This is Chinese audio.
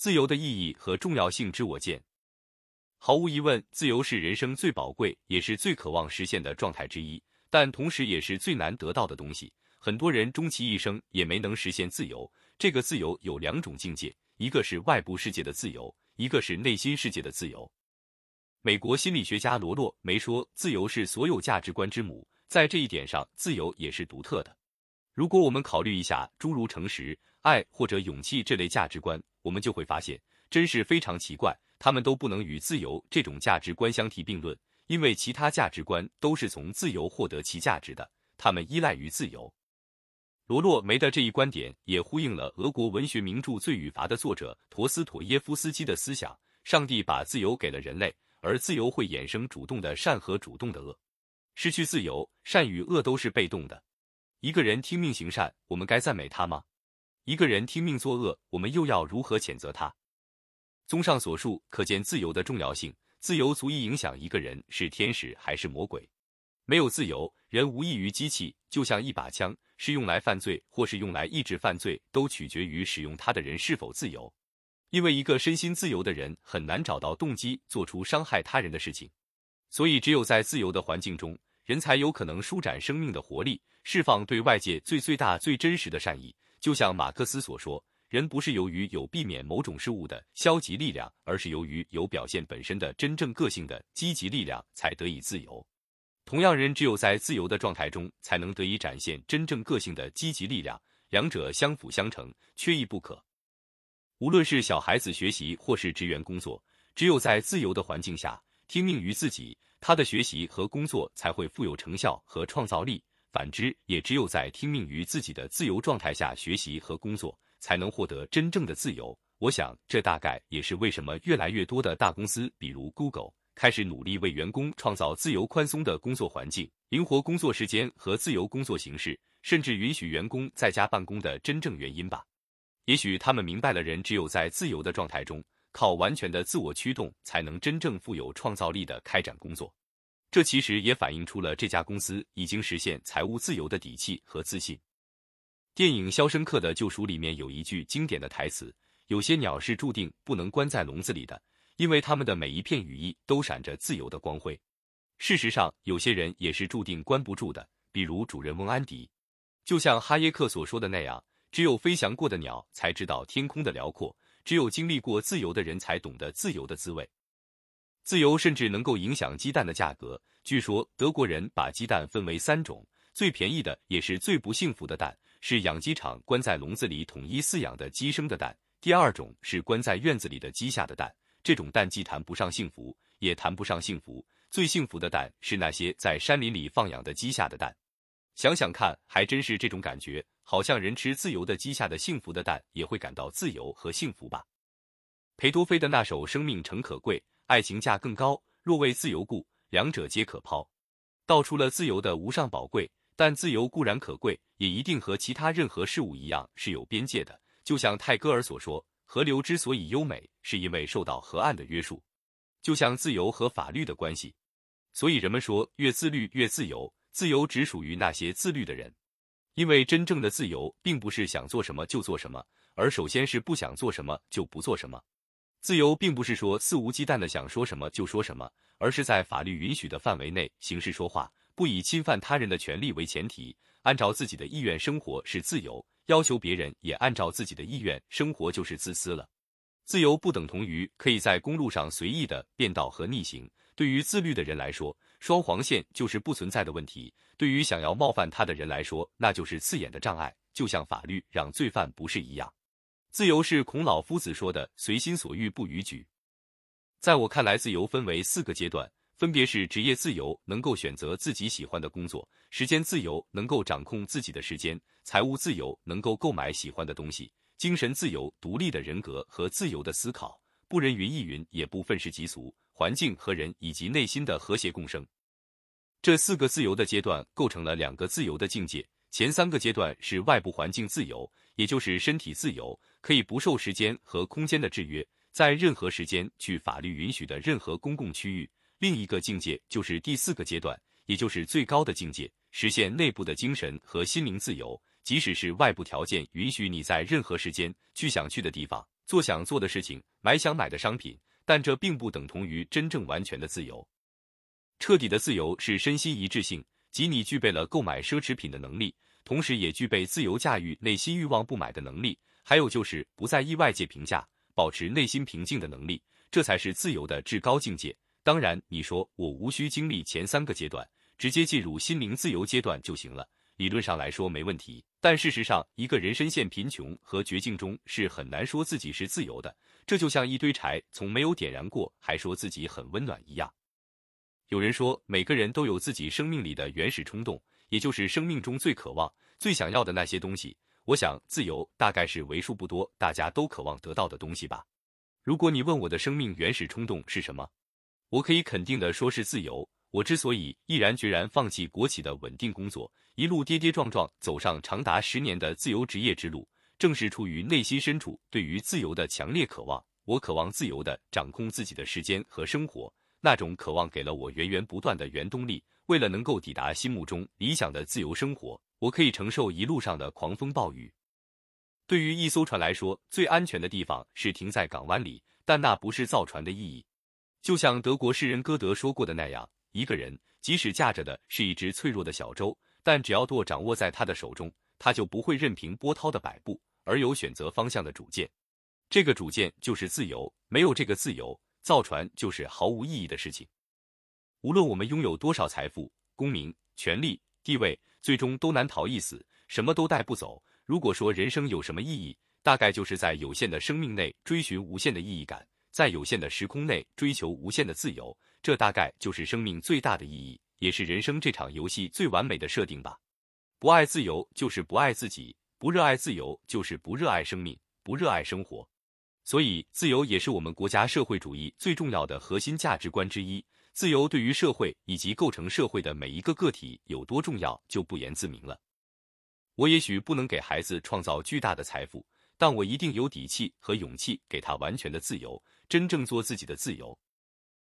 自由的意义和重要性之我见。毫无疑问，自由是人生最宝贵也是最渴望实现的状态之一，但同时也是最难得到的东西。很多人终其一生也没能实现自由。这个自由有两种境界，一个是外部世界的自由，一个是内心世界的自由。美国心理学家罗洛梅说：“自由是所有价值观之母。”在这一点上，自由也是独特的。如果我们考虑一下诸如诚实、爱或者勇气这类价值观，我们就会发现，真是非常奇怪，他们都不能与自由这种价值观相提并论，因为其他价值观都是从自由获得其价值的，他们依赖于自由。罗洛梅的这一观点也呼应了俄国文学名著《罪与罚》的作者陀思妥耶夫斯基的思想：上帝把自由给了人类，而自由会衍生主动的善和主动的恶。失去自由，善与恶都是被动的。一个人听命行善，我们该赞美他吗？一个人听命作恶，我们又要如何谴责他？综上所述，可见自由的重要性。自由足以影响一个人是天使还是魔鬼。没有自由，人无异于机器，就像一把枪，是用来犯罪或是用来抑制犯罪，都取决于使用它的人是否自由。因为一个身心自由的人很难找到动机做出伤害他人的事情，所以只有在自由的环境中，人才有可能舒展生命的活力，释放对外界最最大最真实的善意。就像马克思所说，人不是由于有避免某种事物的消极力量，而是由于有表现本身的真正个性的积极力量，才得以自由。同样，人只有在自由的状态中，才能得以展现真正个性的积极力量，两者相辅相成，缺一不可。无论是小孩子学习，或是职员工作，只有在自由的环境下，听命于自己，他的学习和工作才会富有成效和创造力；反之，也只有在听命于自己的自由状态下学习和工作，才能获得真正的自由。我想，这大概也是为什么越来越多的大公司，比如 Google。开始努力为员工创造自由宽松的工作环境，灵活工作时间和自由工作形式，甚至允许员工在家办公的真正原因吧。也许他们明白了，人只有在自由的状态中，靠完全的自我驱动，才能真正富有创造力的开展工作。这其实也反映出了这家公司已经实现财务自由的底气和自信。电影《肖申克的救赎》里面有一句经典的台词：“有些鸟是注定不能关在笼子里的。”因为他们的每一片羽翼都闪着自由的光辉。事实上，有些人也是注定关不住的，比如主人翁安迪。就像哈耶克所说的那样，只有飞翔过的鸟才知道天空的辽阔，只有经历过自由的人才懂得自由的滋味。自由甚至能够影响鸡蛋的价格。据说德国人把鸡蛋分为三种，最便宜的也是最不幸福的蛋，是养鸡场关在笼子里统一饲养的鸡生的蛋；第二种是关在院子里的鸡下的蛋。这种蛋既谈不上幸福，也谈不上幸福。最幸福的蛋是那些在山林里放养的鸡下的蛋。想想看，还真是这种感觉，好像人吃自由的鸡下的幸福的蛋，也会感到自由和幸福吧。裴多菲的那首《生命诚可贵，爱情价更高。若为自由故，两者皆可抛》，道出了自由的无上宝贵。但自由固然可贵，也一定和其他任何事物一样是有边界的。就像泰戈尔所说。河流之所以优美，是因为受到河岸的约束，就像自由和法律的关系。所以人们说，越自律越自由。自由只属于那些自律的人，因为真正的自由并不是想做什么就做什么，而首先是不想做什么就不做什么。自由并不是说肆无忌惮的想说什么就说什么，而是在法律允许的范围内行事说话，不以侵犯他人的权利为前提，按照自己的意愿生活是自由。要求别人也按照自己的意愿生活就是自私了。自由不等同于可以在公路上随意的变道和逆行。对于自律的人来说，双黄线就是不存在的问题；对于想要冒犯他的人来说，那就是刺眼的障碍。就像法律让罪犯不是一样。自由是孔老夫子说的“随心所欲不逾矩”。在我看来，自由分为四个阶段。分别是职业自由，能够选择自己喜欢的工作；时间自由，能够掌控自己的时间；财务自由，能够购买喜欢的东西；精神自由，独立的人格和自由的思考，不人云亦云，也不愤世嫉俗。环境和人以及内心的和谐共生，这四个自由的阶段构成了两个自由的境界。前三个阶段是外部环境自由，也就是身体自由，可以不受时间和空间的制约，在任何时间去法律允许的任何公共区域。另一个境界就是第四个阶段，也就是最高的境界，实现内部的精神和心灵自由。即使是外部条件允许你在任何时间去想去的地方，做想做的事情，买想买的商品，但这并不等同于真正完全的自由。彻底的自由是身心一致性，即你具备了购买奢侈品的能力，同时也具备自由驾驭内心欲望不买的能力，还有就是不在意外界评价，保持内心平静的能力，这才是自由的至高境界。当然，你说我无需经历前三个阶段，直接进入心灵自由阶段就行了，理论上来说没问题。但事实上，一个人深陷贫穷和绝境中，是很难说自己是自由的。这就像一堆柴从没有点燃过，还说自己很温暖一样。有人说，每个人都有自己生命里的原始冲动，也就是生命中最渴望、最想要的那些东西。我想，自由大概是为数不多大家都渴望得到的东西吧。如果你问我的生命原始冲动是什么，我可以肯定的说是自由。我之所以毅然决然放弃国企的稳定工作，一路跌跌撞撞走上长达十年的自由职业之路，正是出于内心深处对于自由的强烈渴望。我渴望自由的掌控自己的时间和生活。那种渴望给了我源源不断的原动力。为了能够抵达心目中理想的自由生活，我可以承受一路上的狂风暴雨。对于一艘船来说，最安全的地方是停在港湾里，但那不是造船的意义。就像德国诗人歌德说过的那样，一个人即使驾着的是一只脆弱的小舟，但只要舵掌握在他的手中，他就不会任凭波涛的摆布，而有选择方向的主见。这个主见就是自由。没有这个自由。造船就是毫无意义的事情。无论我们拥有多少财富、功名、权力、地位，最终都难逃一死，什么都带不走。如果说人生有什么意义，大概就是在有限的生命内追寻无限的意义感，在有限的时空内追求无限的自由。这大概就是生命最大的意义，也是人生这场游戏最完美的设定吧。不爱自由就是不爱自己，不热爱自由就是不热爱生命，不热爱生活。所以，自由也是我们国家社会主义最重要的核心价值观之一。自由对于社会以及构成社会的每一个个体有多重要，就不言自明了。我也许不能给孩子创造巨大的财富，但我一定有底气和勇气给他完全的自由，真正做自己的自由。